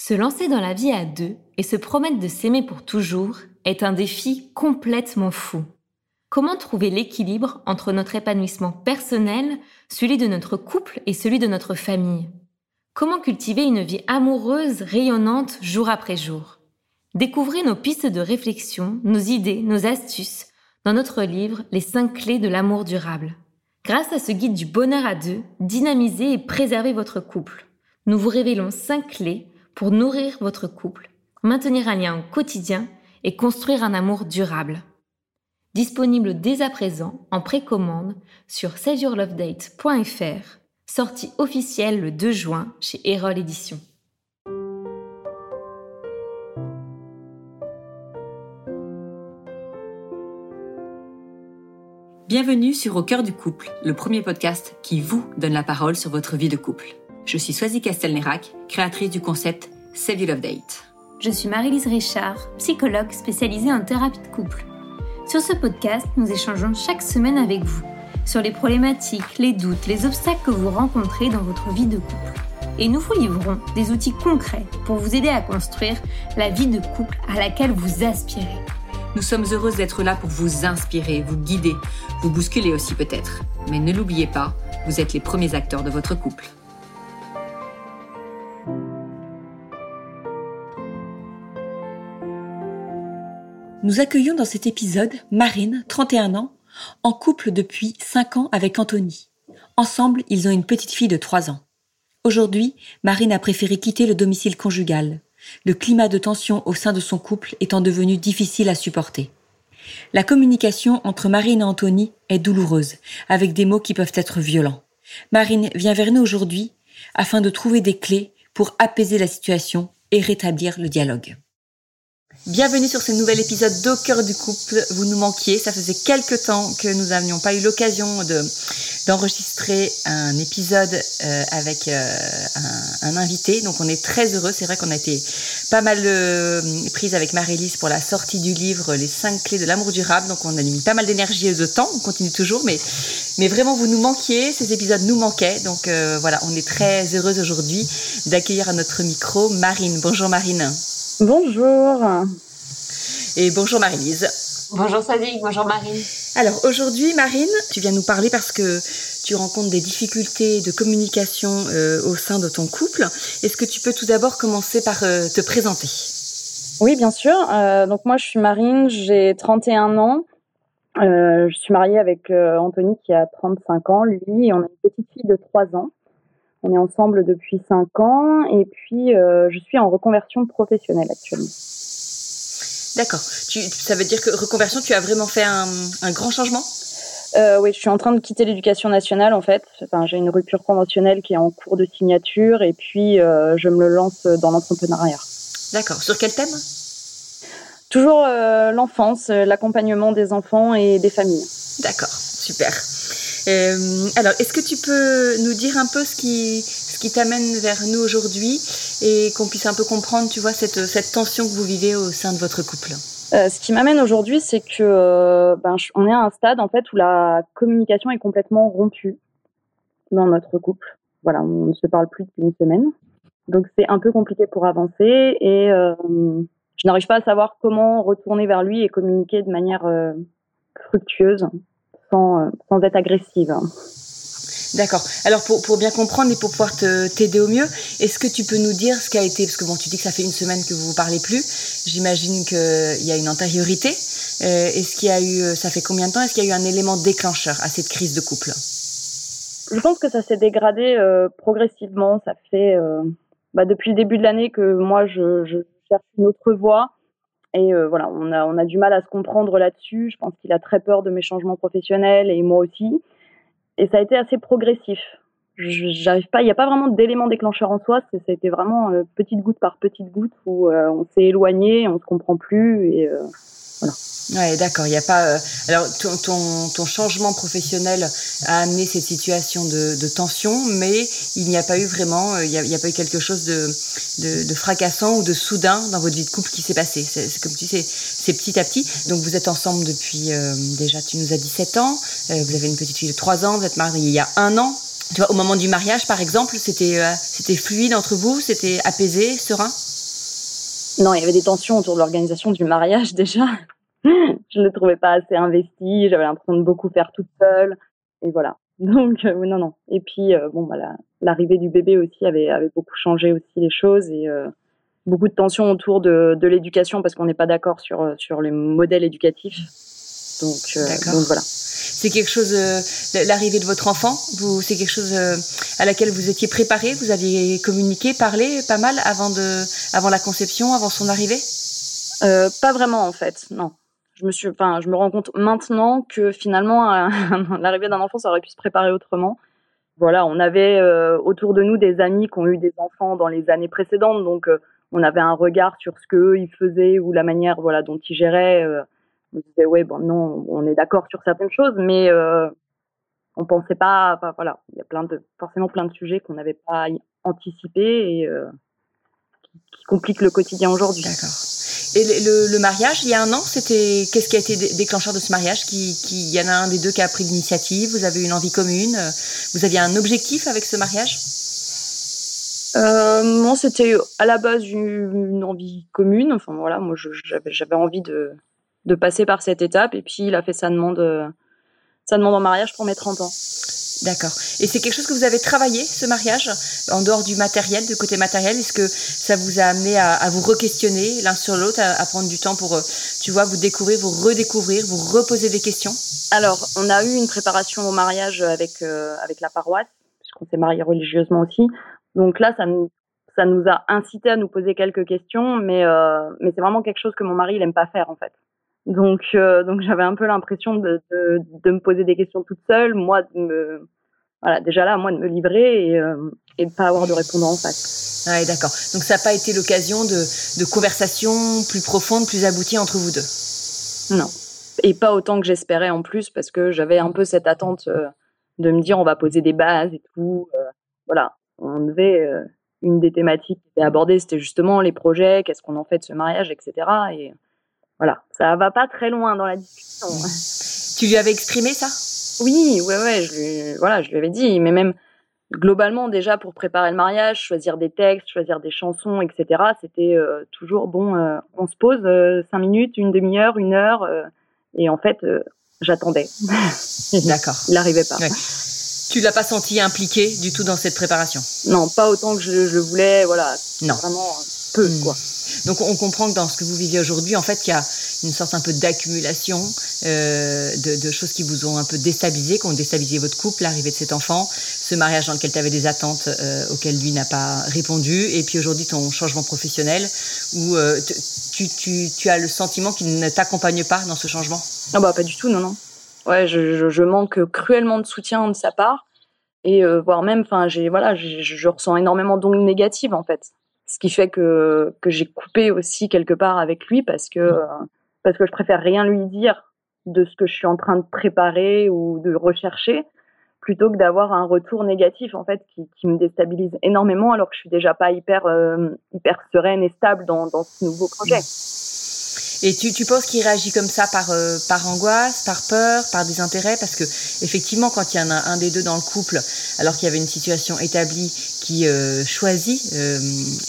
Se lancer dans la vie à deux et se promettre de s'aimer pour toujours est un défi complètement fou. Comment trouver l'équilibre entre notre épanouissement personnel, celui de notre couple et celui de notre famille? Comment cultiver une vie amoureuse, rayonnante jour après jour? Découvrez nos pistes de réflexion, nos idées, nos astuces dans notre livre Les 5 clés de l'amour durable. Grâce à ce guide du bonheur à deux, dynamisez et préservez votre couple. Nous vous révélons 5 clés pour nourrir votre couple, maintenir un lien au quotidien et construire un amour durable. Disponible dès à présent en précommande sur saveyourlovedate.fr, sortie officielle le 2 juin chez Erol Éditions. Bienvenue sur Au cœur du couple, le premier podcast qui vous donne la parole sur votre vie de couple. Je suis Swazi Castelnerac, créatrice du concept Save Your Love Date. Je suis Marie-Lise Richard, psychologue spécialisée en thérapie de couple. Sur ce podcast, nous échangeons chaque semaine avec vous sur les problématiques, les doutes, les obstacles que vous rencontrez dans votre vie de couple. Et nous vous livrons des outils concrets pour vous aider à construire la vie de couple à laquelle vous aspirez. Nous sommes heureuses d'être là pour vous inspirer, vous guider, vous bousculer aussi peut-être. Mais ne l'oubliez pas, vous êtes les premiers acteurs de votre couple. Nous accueillons dans cet épisode Marine, 31 ans, en couple depuis 5 ans avec Anthony. Ensemble, ils ont une petite fille de 3 ans. Aujourd'hui, Marine a préféré quitter le domicile conjugal le climat de tension au sein de son couple étant devenu difficile à supporter. La communication entre Marine et Anthony est douloureuse, avec des mots qui peuvent être violents. Marine vient vers nous aujourd'hui afin de trouver des clés pour apaiser la situation et rétablir le dialogue. Bienvenue sur ce nouvel épisode d'Au cœur du couple. Vous nous manquiez, ça faisait quelques temps que nous n'avions pas eu l'occasion de d'enregistrer un épisode euh, avec euh, un, invité. Donc on est très heureux. C'est vrai qu'on a été pas mal euh, prise avec Marie-Lise pour la sortie du livre Les 5 clés de l'amour durable. Donc on a mis pas mal d'énergie et de temps. On continue toujours, mais mais vraiment vous nous manquiez. Ces épisodes nous manquaient. Donc voilà, on est très heureuse aujourd'hui d'accueillir à notre micro Marine. Bonjour Marine. Bonjour. Et bonjour Marie-Lise. Bonjour Sadik, bonjour Marine. Alors aujourd'hui Marine, tu viens nous parler parce que tu rencontres des difficultés de communication euh, au sein de ton couple. Est-ce que tu peux tout d'abord commencer par euh, te présenter? Oui, bien sûr. Euh, donc moi je suis Marine, j'ai 31 ans. je suis mariée avec Anthony qui a 35 ans, lui, et on a une petite fille de 3 ans. On est ensemble depuis 5 ans et puis euh, je suis en reconversion professionnelle actuellement. D'accord. Ça veut dire que reconversion, tu as vraiment fait un, grand changement? Euh, Oui, je suis en train de quitter l'éducation nationale en fait. Enfin, J'ai une rupture conventionnelle qui est en cours de signature et puis euh, je me lance dans l'entrepreneuriat. D'accord. Sur quel thème? Toujours l'enfance, l'accompagnement des enfants et des familles. D'accord, super. Euh, alors, est-ce que tu peux nous dire un peu ce qui, qui t'amène vers nous aujourd'hui et qu'on puisse un peu comprendre, tu vois, cette, cette tension que vous vivez au sein de votre couple euh, ce qui m'amène aujourd'hui, c'est que euh, ben, on est à un stade en fait où la communication est complètement rompue dans notre couple. Voilà, on ne se parle plus depuis une semaine, donc c'est un peu compliqué pour avancer et je n'arrive pas à savoir comment retourner vers lui et communiquer de manière fructueuse sans, sans être agressive. D'accord. Alors pour, pour, bien comprendre et pour pouvoir t'aider au mieux, est-ce que tu peux nous dire ce qui a été, parce que bon, tu dis que ça fait une semaine que vous vous parlez plus, j'imagine qu'il y a une antériorité. Euh, est-ce qu'il y a eu, ça fait combien de temps, est-ce qu'il y a eu un élément déclencheur à cette crise de couple? Je pense que ça s'est dégradé euh, progressivement. Ça fait euh, bah, depuis le début de l'année que moi je, je cherche une autre voie. Et euh, voilà, on a, on a du mal à se comprendre là-dessus. Je pense qu'il a très peur de mes changements professionnels et moi aussi. Et ça a été assez progressif. J'arrive pas, il n'y a pas vraiment d'élément déclencheur en soi. Ça a été vraiment euh, petite goutte par petite goutte où euh, on s'est éloigné, on se comprend plus et Ouais, d'accord. Il y a pas. Euh, alors, ton, ton, ton, changement professionnel a amené cette situation de, de tension, mais il n'y a pas eu vraiment. Euh, il n'y a, pas eu quelque chose de, de, de, fracassant ou de soudain dans votre vie de couple qui s'est passé. C'est comme tu sais, c'est petit à petit. Donc, vous êtes ensemble depuis euh, déjà. Tu nous as 17 ans. vous avez une petite fille de 3 ans. Vous êtes mariés il y a un an. Tu vois, au moment du mariage, par exemple, c'était c'était fluide entre vous, c'était apaisé, serein? Non, il y avait des tensions autour de l'organisation du mariage déjà. je ne le trouvais pas assez investi, j'avais l'impression de beaucoup faire toute seule. Et voilà. Donc, euh, non, non. Et puis, euh, bon, bah, l'arrivée du bébé aussi avait, avait beaucoup changé aussi les choses et euh, beaucoup de tensions autour de, de l'éducation parce qu'on n'est pas d'accord sur, sur les modèles éducatifs. Donc, donc voilà. C'est quelque chose, l'arrivée de votre enfant, vous, c'est quelque chose à laquelle vous étiez préparé, vous aviez communiqué, parlé pas mal avant de, avant la conception, avant son arrivée? pas vraiment en fait, non je me suis, enfin, je me rends compte maintenant que finalement, l'arrivée d'un enfant, ça aurait pu se préparer autrement. Voilà, on avait euh, autour de nous des amis qui ont eu des enfants dans les années précédentes, donc euh, on avait un regard sur ce qu'eux ils faisaient ou la manière, voilà, dont ils géraient. Euh, on disait ouais, bon, non, on est d'accord sur certaines choses, mais on pensait pas, voilà, il y a plein de, forcément plein de sujets qu'on n'avait pas anticipés et qui, qui compliquent le quotidien aujourd'hui. D'accord. Et le, mariage, il y a un an, c'était qu'est-ce qui a été déclencheur de ce mariage qui, qui, Il y en a un des deux qui a pris l'initiative. Vous avez une envie commune. Vous aviez un objectif avec ce mariage? Euh, Non, c'était à la base une, envie commune. Enfin voilà, moi j'avais envie de, de passer par cette étape. Et puis il a fait sa demande, sa demande en mariage pour mes 30 ans. D'accord. Et c'est quelque chose que vous avez travaillé, ce mariage, en dehors du matériel, du côté matériel? Est-ce que ça vous a amené à, vous re-questionner l'un sur l'autre, à, prendre du temps pour, euh, tu vois, vous découvrir, vous redécouvrir, vous reposer des questions? Alors, on a eu une préparation au mariage avec, euh, avec la paroisse, puisqu'on s'est marié religieusement aussi. Donc là, ça nous, ça nous a incité à nous poser quelques questions, mais, euh, mais c'est vraiment quelque chose que mon mari, il aime pas faire, en fait. Donc, euh, donc j'avais un peu l'impression de, de, de, me poser des questions toute seule, moi de me, voilà, déjà là, moi de me livrer et, euh, et de pas avoir de répondant en face. Ouais, d'accord. Donc ça n'a pas été l'occasion de, de conversations plus profondes, plus abouties entre vous deux? Non, et pas autant que j'espérais en plus parce que j'avais un peu cette attente euh, de me dire on va poser des bases et tout. Euh, voilà, on devait une des thématiques qui était abordée, c'était justement les projets, qu'est-ce qu'on en fait de ce mariage, etc. Et voilà, ça va pas très loin dans la discussion. Tu lui avais exprimé ça? Oui, ouais, ouais, je lui, voilà, je lui avais dit, mais même globalement déjà pour préparer le mariage, choisir des textes, choisir des chansons, etc. C'était euh, toujours bon. Euh, on se pose euh, cinq minutes, une demi-heure, une heure, et en fait, j'attendais. D'accord. Il n'arrivait pas. Ouais. Tu l'as pas senti impliqué du tout dans cette préparation? Non, pas autant que je, je voulais. Voilà. Non. Vraiment peu, hmm. quoi. Donc on comprend que dans ce que vous vivez aujourd'hui, en fait, il y a une sorte un peu d'accumulation euh, de, choses qui vous ont un peu déstabilisé, qui ont déstabilisé votre couple, l'arrivée de cet enfant, ce mariage dans lequel tu avais des attentes euh, auxquelles lui n'a pas répondu, et puis aujourd'hui ton changement professionnel, où euh, tu, as le sentiment qu'il ne t'accompagne pas dans ce changement? Ah bah pas du tout, non, non. Ouais, je, manque cruellement de soutien de sa part, et voire même, enfin, j'ai voilà, je ressens énormément d'ondes négatives en fait ce qui fait que, que j'ai coupé aussi quelque part avec lui parce que, parce que je préfère rien lui dire de ce que je suis en train de préparer ou de rechercher plutôt que d'avoir un retour négatif en fait qui, qui, me déstabilise énormément alors que je suis déjà pas hyper euh, hyper sereine et stable dans, dans ce nouveau projet. Et tu, tu penses qu'il réagit comme ça par, euh, par angoisse, par peur, par désintérêt? Parce que effectivement, quand il y en a un, des deux dans le couple, alors qu'il y avait une situation établie qui euh, choisit euh,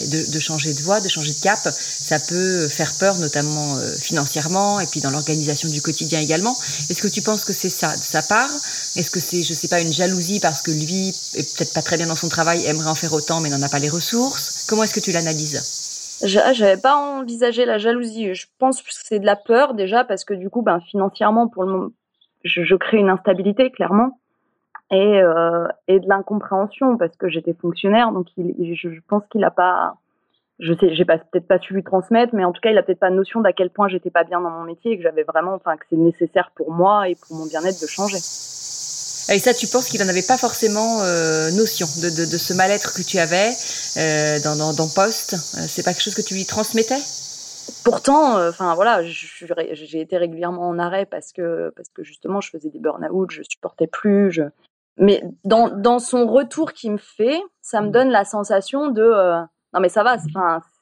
de, changer de voie, de changer de cap, ça peut faire peur, notamment financièrement et puis dans l'organisation du quotidien également. Est-ce que tu penses que c'est ça de sa part? Est-ce que c'est, je sais pas, une jalousie parce que lui est peut-être pas très bien dans son travail, aimerait en faire autant mais n'en a pas les ressources? Comment est-ce que tu l'analyses? J'avais pas envisagé la jalousie. Je pense que c'est de la peur déjà parce que du coup, ben financièrement, pour le moment, je, crée une instabilité clairement et euh, et de l'incompréhension parce que j'étais fonctionnaire, donc il, je, pense qu'il a pas, je sais, j'ai peut-être pas su lui transmettre, mais en tout cas, il a peut-être pas notion d'à quel point j'étais pas bien dans mon métier et que j'avais vraiment, enfin, que c'est nécessaire pour moi et pour mon bien-être de changer. Et ça, tu penses qu'il n'en avait pas forcément euh, notion de, de, de, ce mal-être que tu avais euh, dans, dans, dans Poste euh, C'est pas quelque chose que tu lui transmettais? Pourtant, enfin voilà, j'ai été régulièrement en arrêt parce que parce que justement, je faisais des burn-out, je supportais plus. Je... Mais dans, dans son retour qui me fait, ça me donne la sensation de non mais ça va,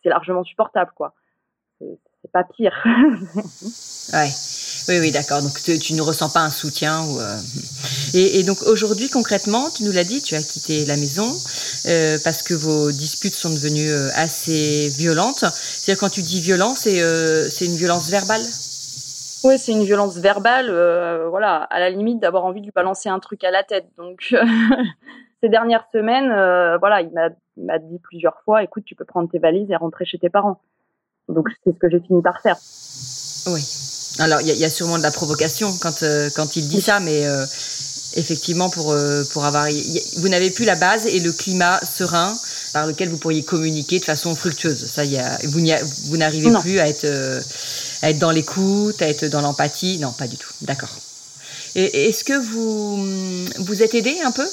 c'est largement supportable quoi. C'est pas pire. ouais. Oui, oui, d'accord. Donc tu, ne ressens pas un soutien ou euh, et, donc aujourd'hui concrètement, tu nous l'as dit, tu as quitté la maison euh, parce que vos disputes sont devenues euh, assez violentes. C'est-à-dire quand tu dis violence, c'est c'est une violence verbale? Oui, c'est une violence verbale. voilà, à la limite d'avoir envie de lui balancer un truc à la tête. Donc ces dernières semaines, voilà, il m'a dit plusieurs fois, écoute, tu peux prendre tes valises et rentrer chez tes parents. Donc c'est ce que j'ai fini par faire. Oui. Alors il y, a sûrement de la provocation quand euh, quand il dit ça, mais euh, effectivement pour euh, pour avoir vous n'avez plus la base et le climat serein par lequel vous pourriez communiquer de façon fructueuse. Ça y a, vous vous n'arrivez plus à être à être dans l'écoute, à être dans l'empathie. Non, pas du tout. D'accord. Est-ce que vous vous êtes aidé un peu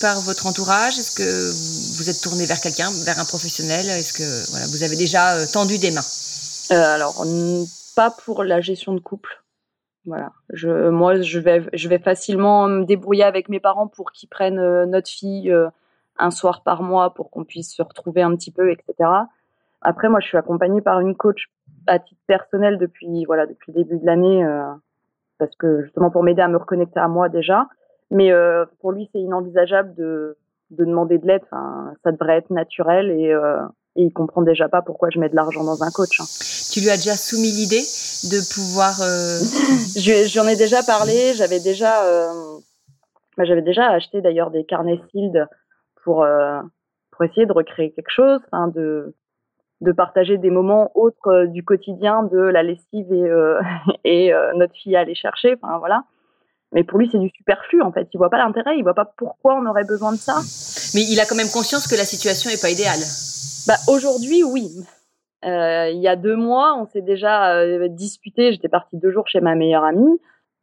par votre entourage? Est-ce que vous êtes tourné vers quelqu'un, vers un professionnel? Est-ce que voilà, vous avez déjà tendu des mains? Alors pas pour la gestion de couple. Voilà. Moi, je vais, facilement me débrouiller avec mes parents pour qu'ils prennent euh, notre fille euh, un soir par mois pour qu'on puisse se retrouver un petit peu, etc. Après, moi, je suis accompagnée par une coach à titre personnel depuis, voilà, depuis le début de l'année, euh, parce que justement pour m'aider à me reconnecter à moi déjà. Mais pour lui, c'est inenvisageable de, de demander de l'aide. Enfin, ça devrait être naturel et et il comprend déjà pas pourquoi je mets de l'argent dans un coach. Hein. Tu lui as déjà soumis l'idée de pouvoir. Euh... J'en ai déjà parlé. J'avais déjà, euh... Bah, j'avais déjà acheté d'ailleurs des carnets Field pour euh, pour essayer de recréer quelque chose, hein, de de partager des moments autres euh, du quotidien, de la lessive et euh, et notre fille à aller chercher. Enfin voilà. Mais pour lui, c'est du superflu en fait. Il voit pas l'intérêt, il voit pas pourquoi on aurait besoin de ça. Mais il a quand même conscience que la situation est pas idéale. Bah, aujourd'hui, oui. Euh, il y a deux mois, on s'est déjà euh, disputé. J'étais partie deux jours chez ma meilleure amie.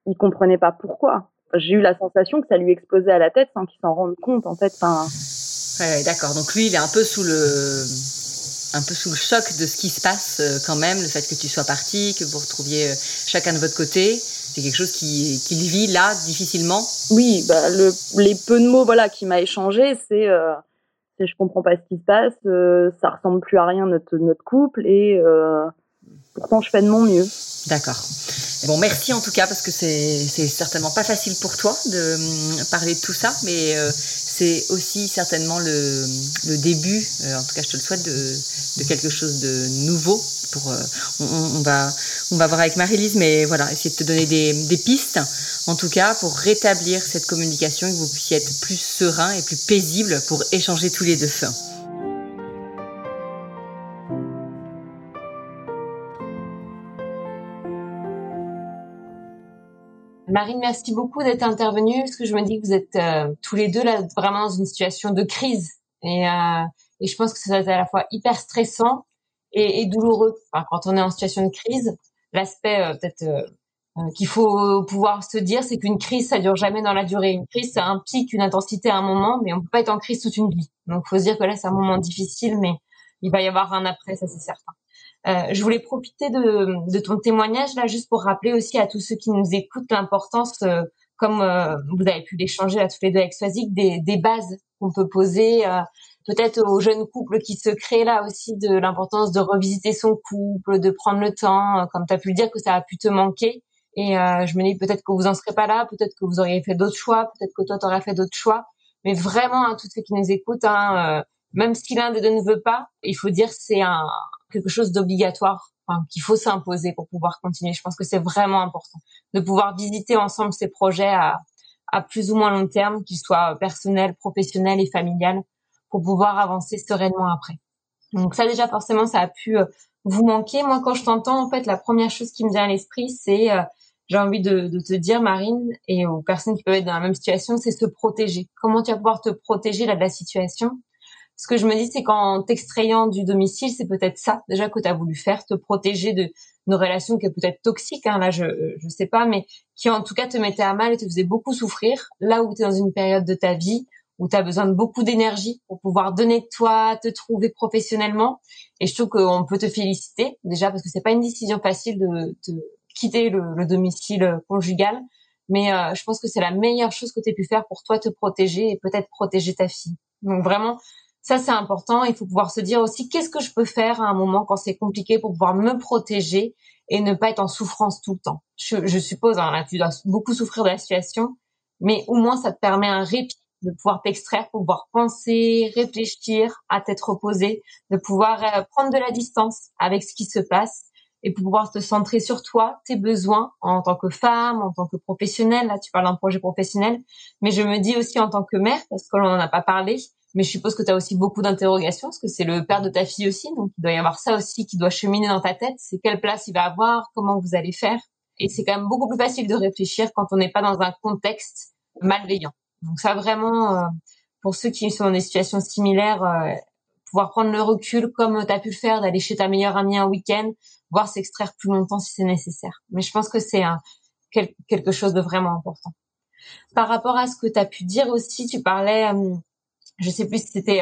Il comprenait pas pourquoi. J'ai eu la sensation que ça lui explosait à la tête sans qu'il s'en rende compte, en fait. Enfin... Ouais, d'accord. Donc lui, il est un peu sous le, un peu sous le choc de ce qui se passe euh, quand même, le fait que tu sois parti, que vous retrouviez chacun de votre côté. C'est quelque chose qui, qui vit là difficilement. Oui, bah, le, les peu de mots voilà qui m'a échangé, c'est je comprends pas ce qui se passe, euh, ça ressemble plus à rien notre notre couple et euh, pourtant je fais de mon mieux. D'accord. Bon, merci en tout cas parce que c'est certainement pas facile pour toi de hum, parler de tout ça, mais euh, c'est aussi certainement le début, en tout cas je te le souhaite, de quelque chose de nouveau. Pour on, on, va on va voir avec Marie-Lise, mais voilà, essayer de te donner des des pistes en tout cas pour rétablir cette communication et que vous puissiez être plus serein et plus paisible pour échanger tous les deux. Marine, merci beaucoup d'être intervenue parce que je me dis que vous êtes euh, tous les deux là vraiment dans une situation de crise et, euh, et je pense que ça va être à la fois hyper stressant et, douloureux. Enfin, quand on est en situation de crise, l'aspect euh, peut-être euh, qu'il faut pouvoir se dire, c'est qu'une crise, ça dure jamais dans la durée. Une crise, ça implique une intensité à un moment, mais on peut pas être en crise toute une vie. Donc, faut se dire que là, c'est un moment difficile, mais il va y avoir un après, ça c'est certain. Euh, je voulais profiter de, de, ton témoignage là, juste pour rappeler aussi à tous ceux qui nous écoutent l'importance, euh, comme euh, vous avez pu l'échanger là tous les deux avec Swazik, des, des bases qu'on peut poser. Peut-être aux jeunes couples qui se créent là aussi de l'importance de revisiter son couple, de prendre le temps, comme tu as pu le dire que ça a pu te manquer, et euh, je me dis peut-être que vous en serez pas là, peut-être que vous auriez fait d'autres choix, peut-être que toi t'aurais fait d'autres choix. Mais vraiment, à hein, tous ceux qui nous écoutent, hein, euh, même si l'un des deux ne veut pas, il faut dire c'est un quelque chose d'obligatoire, enfin, qu'il faut s'imposer pour pouvoir continuer. Je pense que c'est vraiment important de pouvoir visiter ensemble ces projets à, à plus ou moins long terme, qu'ils soient personnels, professionnels et familiales, pour pouvoir avancer sereinement après. Donc ça déjà forcément ça a pu euh, vous manquer. Moi quand je t'entends en fait la première chose qui me vient à l'esprit c'est j'ai envie de, de, te dire, Marine, et aux personnes qui peuvent être dans la même situation, c'est se protéger. Comment tu vas pouvoir te protéger là de la situation Ce que je me dis, c'est qu'en t'extrayant du domicile, c'est peut-être ça déjà que tu as voulu faire, te protéger de nos relations qui est peut-être toxiques, hein, là je je sais pas, mais qui en tout cas te mettaient à mal et te faisaient beaucoup souffrir. Là où tu es dans une période de ta vie où tu as besoin de beaucoup d'énergie pour pouvoir donner de toi, te trouver professionnellement. Et je trouve qu'on peut te féliciter déjà parce que c'est pas une décision facile de, de quitter le, domicile conjugal. Mais euh, je pense que c'est la meilleure chose que tu pu faire pour toi te protéger et peut-être protéger ta fille. Donc vraiment, Ça, c'est important. Il faut pouvoir se dire aussi qu'est-ce que je peux faire à un moment quand c'est compliqué pour pouvoir me protéger et ne pas être en souffrance tout le temps? Je, je suppose, hein, tu dois beaucoup souffrir de la situation, mais au moins ça te permet un répit de pouvoir t'extraire, pour pouvoir penser, réfléchir, à t'être reposé, de pouvoir euh, prendre de la distance avec ce qui se passe et pouvoir te centrer sur toi, tes besoins en tant que femme, en tant que professionnelle. Là, tu parles d'un projet professionnel, mais je me dis aussi en tant que mère, parce que l'on n'en a pas parlé, mais je suppose que tu as aussi beaucoup d'interrogations, parce que c'est le père de ta fille aussi, donc il doit y avoir ça aussi qui doit cheminer dans ta tête. C'est quelle place il va avoir, comment vous allez faire. Et c'est quand même beaucoup plus facile de réfléchir quand on n'est pas dans un contexte malveillant. Donc ça vraiment, euh, pour ceux qui sont dans des situations similaires, euh, pouvoir prendre le recul comme tu as pu le faire, d'aller chez ta meilleure amie un week-end, voire s'extraire plus longtemps si c'est nécessaire. Mais je pense que c'est quelque chose de vraiment important. Par rapport à ce que tu as pu dire aussi, tu parlais, euh, je sais plus si c'était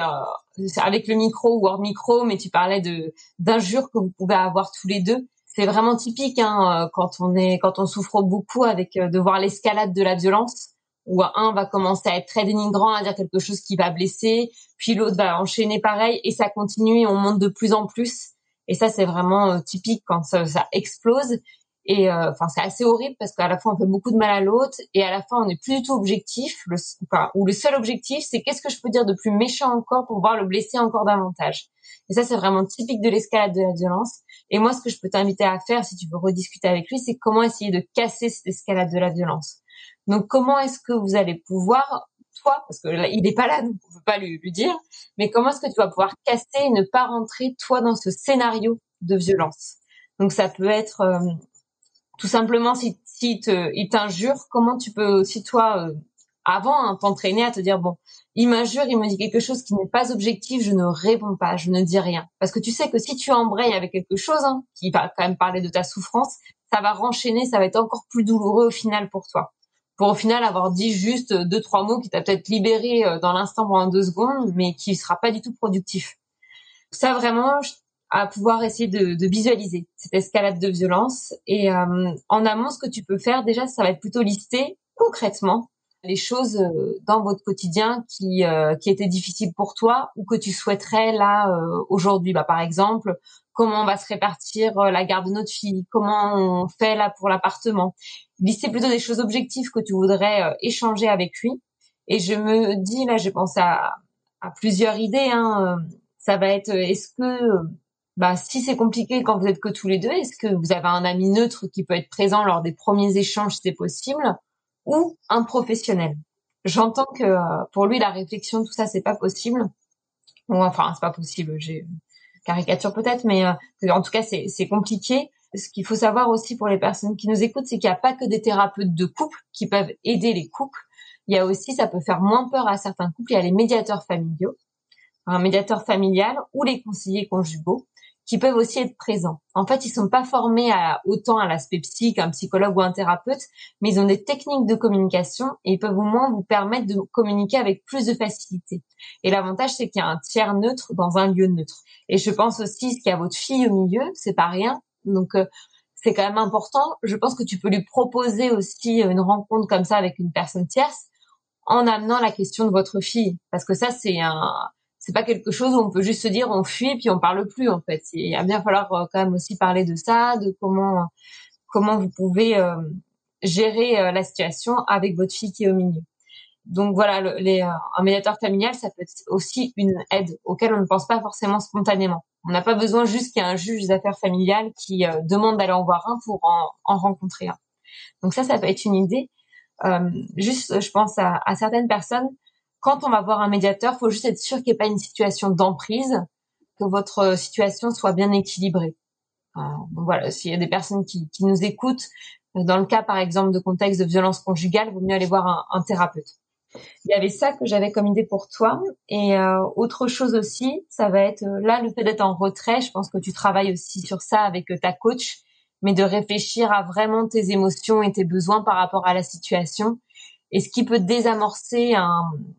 avec le micro ou hors micro, mais tu parlais de d'injures que vous pouvez avoir tous les deux. C'est vraiment typique hein, quand on est quand on souffre beaucoup avec de voir l'escalade de la violence où un va commencer à être très dénigrant, à dire quelque chose qui va blesser, puis l'autre va enchaîner pareil, et ça continue et on monte de plus en plus. Et ça, c'est vraiment euh, typique quand ça, explose. Et euh, enfin, c'est assez horrible parce qu'à la fois on fait beaucoup de mal à l'autre et à la fin on n'est plus du tout objectif. Le, enfin, ou le seul objectif, c'est qu'est-ce que je peux dire de plus méchant encore pour pouvoir le blesser encore davantage. Et ça, c'est vraiment typique de l'escalade de la violence. Et moi, ce que je peux t'inviter à faire, si tu veux rediscuter avec lui, c'est comment essayer de casser cette escalade de la violence. Donc, comment est-ce que vous allez pouvoir, toi, parce que là, il n'est pas là, donc on peut pas lui, lui dire, mais comment est-ce que tu vas pouvoir casser et ne pas rentrer, toi, dans ce scénario de violence? Donc, ça peut être euh, tout simplement si, si il t'injure, comment tu peux aussi, toi, euh, avant, hein, t'entraîner à te dire, bon, il m'injure, il me dit quelque chose qui n'est pas objectif, je ne réponds pas, je ne dis rien. Parce que tu sais que si tu embrayes avec quelque chose hein, qui va quand même parler de ta souffrance, ça va renchaîner, ça va être encore plus douloureux au final pour toi pour au final avoir dit juste deux trois mots qui t'a peut-être libéré euh, dans l'instant pendant deux secondes, mais qui sera pas du tout productif. Ça vraiment à pouvoir essayer de, visualiser cette escalade de violence et euh, en amont ce que tu peux faire déjà ça va être plutôt lister concrètement les choses euh, dans votre quotidien qui qui étaient difficiles pour toi ou que tu souhaiterais là aujourd'hui bah par exemple comment on va se répartir la garde de notre fille? Comment on fait là pour l'appartement? Lister plutôt des choses objectives que tu voudrais euh, échanger avec lui. Et je me dis, là, je pense à, à plusieurs idées. Hein, euh, ça va être, est-ce que, bah, si c'est compliqué quand vous êtes que tous les deux, est-ce que vous avez un ami neutre qui peut être présent lors des premiers échanges, c'est possible, ou un professionnel? J'entends que euh, pour lui, la réflexion, tout ça, c'est pas possible. Ou enfin, c'est pas possible. J'ai caricature peut-être, mais en tout cas, c'est compliqué ce qu'il faut savoir aussi pour les personnes qui nous écoutent, c'est qu'il n'y a pas que des thérapeutes de couple qui peuvent aider les couples. Il y a aussi, ça peut faire moins peur à certains couples, il y a les médiateurs familiaux, un médiateur familial ou les conseillers conjugaux qui peuvent aussi être présents. En fait, ils sont pas formés à, autant à l'aspect psy qu'un psychologue ou un thérapeute, mais ils ont des techniques de communication et ils peuvent au moins vous permettre de communiquer avec plus de facilité. Et l'avantage, c'est qu'il y a un tiers neutre dans un lieu neutre. Et je pense aussi qu'il y a votre fille au milieu, c'est pas rien, donc euh, c'est quand même important. Je pense que tu peux lui proposer aussi une rencontre comme ça avec une personne tierce en amenant la question de votre fille, parce que ça c'est un, c'est pas quelque chose où on peut juste se dire on fuit puis on parle plus en fait. Il va bien falloir euh, quand même aussi parler de ça, de comment comment vous pouvez euh, gérer la situation avec votre fille qui est au milieu. Donc voilà, un médiateur familial, ça peut être aussi une aide auquel on ne pense pas forcément spontanément. On n'a pas besoin juste qu'il y ait un juge des affaires familiales qui euh, demande d'aller en voir un pour en, rencontrer un. Donc ça, ça peut être une idée. Euh, juste, je pense à, certaines personnes, quand on va voir un médiateur, faut juste être sûr qu'il n'y ait pas une situation d'emprise, que votre situation soit bien équilibrée. Euh, voilà, s'il y a des personnes qui, nous écoutent, dans le cas par exemple de contexte de violence conjugale, il vaut mieux aller voir un thérapeute. Il y avait ça que j'avais comme idée pour toi. Et euh, autre chose aussi, ça va être euh, là le fait d'être en retrait. Je pense que tu travailles aussi sur ça avec euh, ta coach, mais de réfléchir à vraiment tes émotions et tes besoins par rapport à la situation. Et ce qui peut désamorcer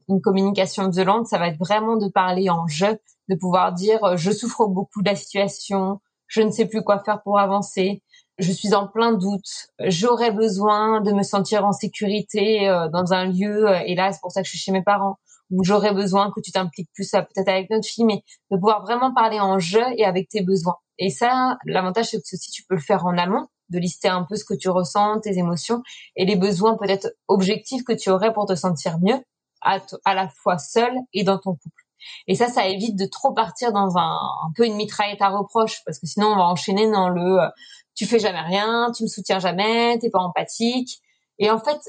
une communication violente, ça va être vraiment de parler en je, de pouvoir dire je souffre beaucoup de la situation, je ne sais plus quoi faire pour avancer, je suis en plein doute. J'aurais besoin de me sentir en sécurité euh, dans un lieu, euh, et là c'est pour ça que je suis chez mes parents, ou j'aurais besoin que tu t'impliques plus peut-être avec notre fille, mais de pouvoir vraiment parler en jeu et avec tes besoins. Et ça, l'avantage c'est que ceci, tu peux le faire en amont, de lister un peu ce que tu ressens, tes émotions et les besoins peut-être objectifs que tu aurais pour te sentir mieux, à, à la fois seul et dans ton couple. Et ça, ça évite de trop partir dans un, un peu une mitraillette à reproche, parce que sinon on va enchaîner dans le euh, tu fais jamais rien, tu me soutiens jamais, t'es pas empathique. Et en fait,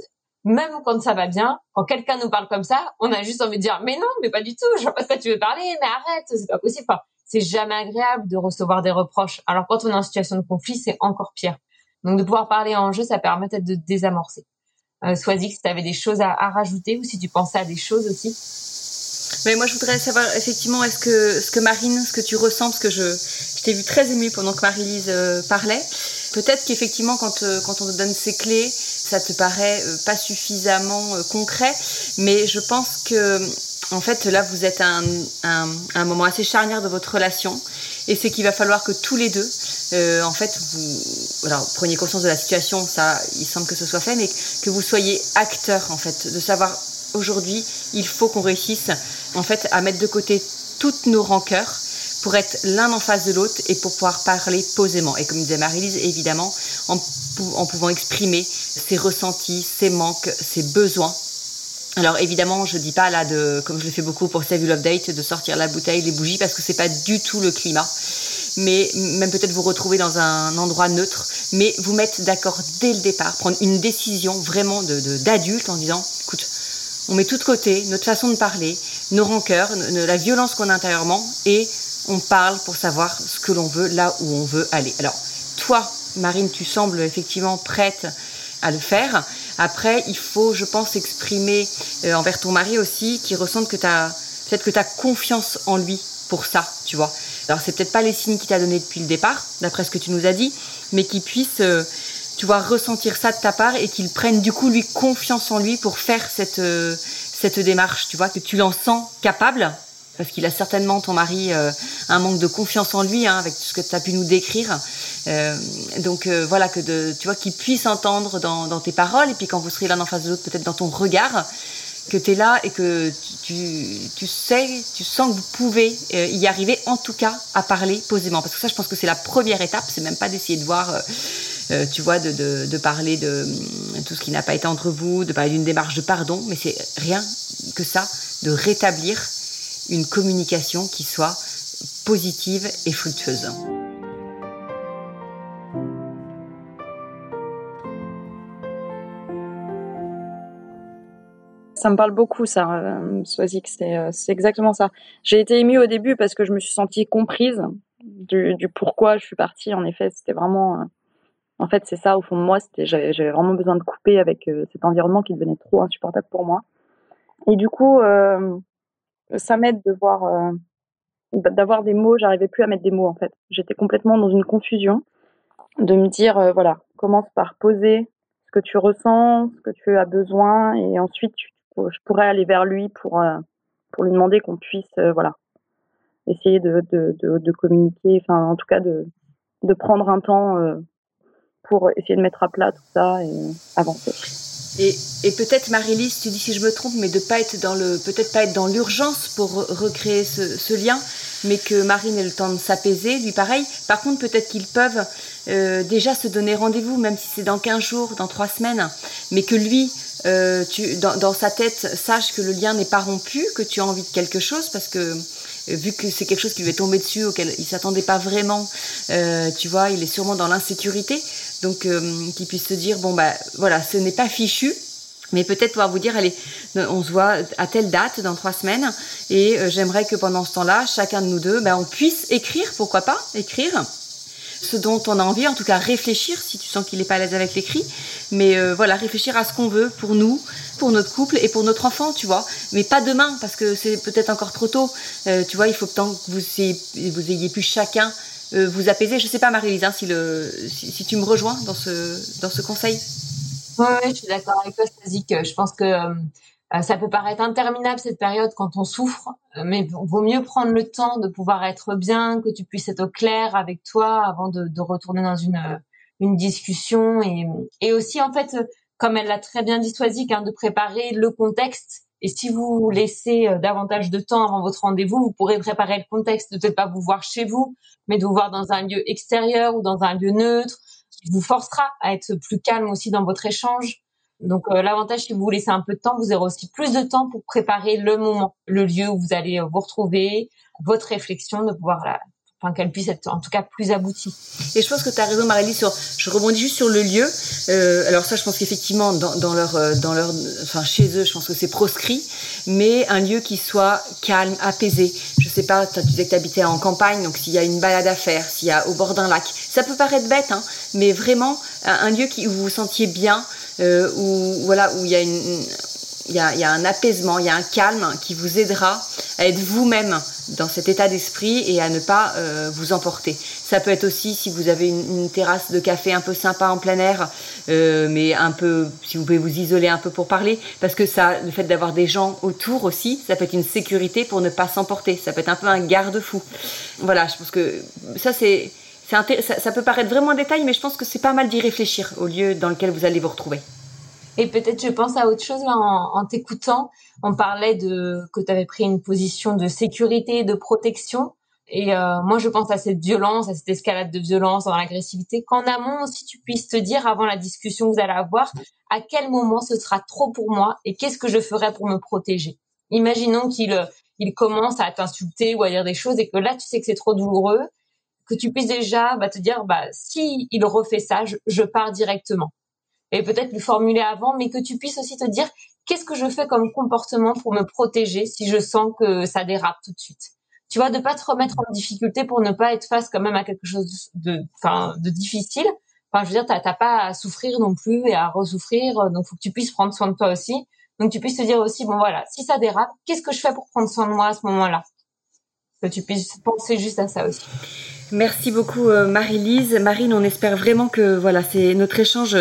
même quand ça va bien, quand quelqu'un nous parle comme ça, on a juste envie de dire mais non, mais pas du tout, je vois pas ce que tu veux parler, mais arrête, c'est pas possible. Enfin, c'est jamais agréable de recevoir des reproches. Alors quand on est en situation de conflit, c'est encore pire. Donc de pouvoir parler en jeu, ça permet peut-être de désamorcer. Euh, Sois-y si tu avais des choses à, à, rajouter ou si tu pensais à des choses aussi? Mais moi, je voudrais savoir effectivement, est-ce que, ce que Marine, ce que tu ressens, parce que je, je t'ai vu très émue pendant que Marie-Lise euh, parlait. Peut-être qu'effectivement, quand, euh, quand on te donne ces clés, ça te paraît euh, pas suffisamment euh, concret, mais je pense que en fait là vous êtes à un, un, un, moment assez charnière de votre relation et c'est qu'il va falloir que tous les deux euh, en fait vous alors preniez conscience de la situation ça il semble que ce soit fait mais que vous soyez acteur en fait de savoir aujourd'hui il faut qu'on réussisse en fait à mettre de côté toutes nos rancœurs pour être l'un en face de l'autre et pour pouvoir parler posément. Et comme disait Marie-Lise, évidemment, en, en, pouvant exprimer ses ressentis, ses manques, ses besoins. Alors évidemment, je dis pas là de, comme je le fais beaucoup pour Save Love Date, de sortir la bouteille, les bougies, parce que c'est pas du tout le climat. Mais même peut-être vous retrouver dans un endroit neutre, mais vous mettre d'accord dès le départ, prendre une décision vraiment d'adulte en disant, écoute, on met tout de côté notre façon de parler, nos rancœurs, la violence qu'on a intérieurement, et on parle pour savoir ce que l'on veut, là où on veut aller. Alors, toi, Marine, tu sembles effectivement prête à le faire. Après, il faut, je pense, exprimer euh, envers ton mari aussi, qui ressente que tu as peut-être que tu as confiance en lui pour ça, tu vois. Alors, c'est peut-être pas les signes qu'il t'a donné depuis le départ, d'après ce que tu nous as dit, mais qu'il puisse, euh, tu vois, ressentir ça de ta part et qu'il prenne du coup lui confiance en lui pour faire cette euh, cette démarche, tu vois, que tu l'en sens capable parce qu'il a certainement ton mari euh, un manque de confiance en lui hein, avec tout ce que tu as pu nous décrire. Euh, donc euh, voilà que de, tu vois qu'il puisse entendre dans, dans, tes paroles et puis quand vous serez l'un en face de l'autre peut-être dans ton regard que tu es là et que tu, tu, sais, tu sens que vous pouvez euh, y arriver en tout cas à parler posément. Parce que ça je pense que c'est la première étape, c'est même pas d'essayer de voir euh, tu vois, de, de, de, parler de tout ce qui n'a pas été entre vous, de parler d'une démarche de pardon, mais c'est rien que ça, de rétablir une communication qui soit positive et fructueuse. Ça me parle beaucoup, ça, euh, euh, c'est exactement ça. J'ai été émue au début parce que je me suis sentie comprise du, pourquoi je suis partie. En effet, c'était vraiment, euh, en fait, c'est ça au fond de moi. J'avais, vraiment besoin de couper avec euh, cet environnement qui devenait trop insupportable pour moi. Et du coup, ça m'aide de voir, d'avoir des mots. J'arrivais plus à mettre des mots en fait. J'étais complètement dans une confusion de me dire voilà, commence par poser ce que tu ressens, ce que tu as besoin, et ensuite tu, je pourrais aller vers lui pour euh, pour lui demander qu'on puisse euh, voilà essayer de, de, de, communiquer, enfin en tout cas de de prendre un temps euh, pour essayer de mettre à plat tout ça et avancer. Et, et peut-être Marie-Lise, tu dis si je me trompe, mais de pas être dans le, peut-être pas être dans l'urgence pour recréer ce, lien, mais que Marine ait le temps de s'apaiser, lui pareil. Par contre, peut-être qu'ils peuvent déjà se donner rendez-vous, même si c'est dans 15 jours, dans 3 semaines, mais que lui, euh, tu, dans, dans, sa tête, sache que le lien n'est pas rompu, que tu as envie de quelque chose, parce que vu que c'est quelque chose qui lui est tombé dessus, auquel il s'attendait pas vraiment, euh, tu vois, il est sûrement dans l'insécurité. Donc, euh, qu'il puisse se dire, bon, bah, voilà, ce n'est pas fichu, mais peut-être pouvoir vous dire, allez, on se voit à telle date, dans trois semaines, et euh, j'aimerais que pendant ce temps-là, chacun de nous deux, bah, on puisse écrire, pourquoi pas, écrire ce dont on a envie, en tout cas réfléchir, si tu sens qu'il n'est pas à l'aise avec l'écrit, mais euh, voilà, réfléchir à ce qu'on veut pour nous, pour notre couple et pour notre enfant, tu vois, mais pas demain, parce que c'est peut-être encore trop tôt, euh, tu vois, il faut tant que vous ayez, vous ayez pu chacun euh, vous apaiser. Je sais pas, Marie-Lise, hein, si, le, si, tu me rejoins dans ce, dans ce conseil. Oui, ouais, je suis d'accord avec toi, Stazik. Je pense que euh, ça peut paraître interminable cette période quand on souffre, mais vaut mieux prendre le temps de pouvoir être bien, que tu puisses être au clair avec toi avant de, de retourner dans une, une discussion et, et aussi en fait, comme elle l'a très bien dit Swazik, hein, de préparer le contexte Et si vous laissez euh, davantage de temps avant votre rendez-vous, vous pourrez préparer le contexte de peut-être pas vous voir chez vous, mais de vous voir dans un lieu extérieur ou dans un lieu neutre, qui vous forcera à être plus calme aussi dans votre échange. Donc euh, l'avantage, si vous vous laissez un peu de temps, vous aurez aussi plus de temps pour préparer le moment, le lieu où vous allez vous retrouver, votre réflexion, de pouvoir la, enfin qu'elle puisse être en tout cas plus aboutie. Et je pense que tu as raison Marélie sur je rebondis juste sur le lieu. Euh, alors ça je pense qu'effectivement dans, dans, leur euh, dans leur enfin chez eux, je pense que c'est proscrit, mais un lieu qui soit calme, apaisé. Je sais pas, tu disais que tu habitais en campagne, donc s'il y a une balade à faire, s'il y a au bord d'un lac, ça peut paraître bête hein, mais vraiment un, lieu qui où vous vous sentiez bien euh, où voilà où il y a un apaisement, il y a un calme qui vous aidera à être vous-même dans cet état d'esprit et à ne pas euh, vous emporter. Ça peut être aussi si vous avez une, une, terrasse de café un peu sympa en plein air, euh, mais un peu, si vous pouvez vous isoler un peu pour parler, parce que ça, le fait d'avoir des gens autour aussi, ça peut être une sécurité pour ne pas s'emporter. Ça peut être un peu un garde-fou. Voilà, je pense que ça c'est, ça, ça peut paraître vraiment un détail, mais je pense que c'est pas mal d'y réfléchir au lieu dans lequel vous allez vous retrouver. Et peut-être je pense à autre chose là en, t'écoutant. On parlait de que tu avais pris une position de sécurité, de protection. Et euh, moi, je pense à cette violence, à cette escalade de violence, dans l'agressivité, qu'en amont aussi, tu puisses te dire, avant la discussion que vous allez avoir, à quel moment ce sera trop pour moi et qu'est-ce que je ferai pour me protéger? Imaginons qu'il il commence à t'insulter ou à dire des choses et que là, tu sais que c'est trop douloureux, que tu puisses déjà bah, te dire, bah, si il refait ça, je, pars directement et peut-être le formuler avant, mais que tu puisses aussi te dire qu'est-ce que je fais comme comportement pour me protéger si je sens que ça dérape tout de suite? Tu vois, de pas te remettre en difficulté pour ne pas être face quand même à quelque chose de, enfin, de difficile. Enfin, je veux dire, t'as pas à souffrir non plus et à ressouffrir, donc faut que tu puisses prendre soin de toi aussi. Donc tu puisses te dire aussi, bon voilà, si ça dérape, qu'est-ce que je fais pour prendre soin de moi à ce moment-là? Que tu puisses penser juste à ça aussi. Merci beaucoup euh, Marie-Lise. Marine, on espère vraiment que voilà, c'est notre échange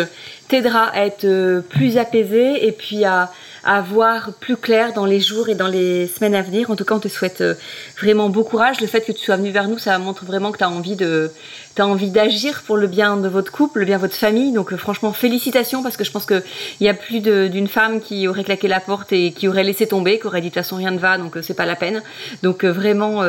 t'aidera à être euh, plus apaisé et puis à, à voir plus clair dans les jours et dans les semaines à venir. En tout cas, on te souhaite euh, vraiment beau courage. Le fait que tu sois venu vers nous, ça montre vraiment que tu as envie de as envie d'agir pour le bien de votre couple, le bien de votre famille. Donc franchement, félicitations parce que je pense que il y a plus d'une femme qui aurait claqué la porte et qui aurait laissé tomber, qui aurait dit de toute façon rien ne va, donc c'est pas la peine. Donc vraiment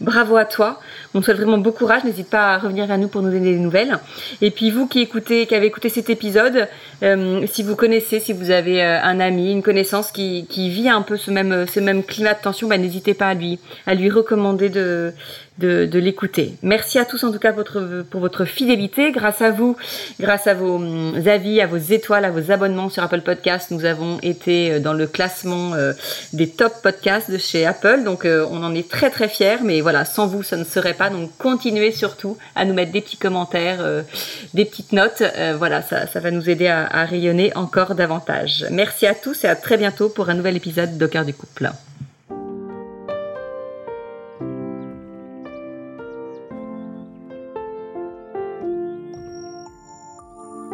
bravo à toi. On te souhaite vraiment beau courage. N'hésite pas à revenir vers nous pour nous donner des nouvelles. Et puis vous qui écoutez, qui avez écouté cet épisode, euh, si vous connaissez, si vous avez euh, un ami, une connaissance qui, qui vit un peu ce même, ce même climat de tension, bah, n'hésitez pas à lui, à lui recommander de, de, de l'écouter. Merci à tous en tout cas pour votre, pour votre fidélité. Grâce à vous, grâce à vos hum, avis, à vos étoiles, à vos abonnements sur Apple Podcasts, nous avons été euh, dans le classement euh, des top podcasts de chez Apple. Donc euh, on en est très très fiers. Mais voilà, sans vous, ça ne serait pas. Donc continuez surtout à nous mettre des petits commentaires, des petites notes. voilà, ça, ça va nous aider à, à rayonner encore davantage. Merci à tous et à très bientôt pour un nouvel épisode de Cœur du couple.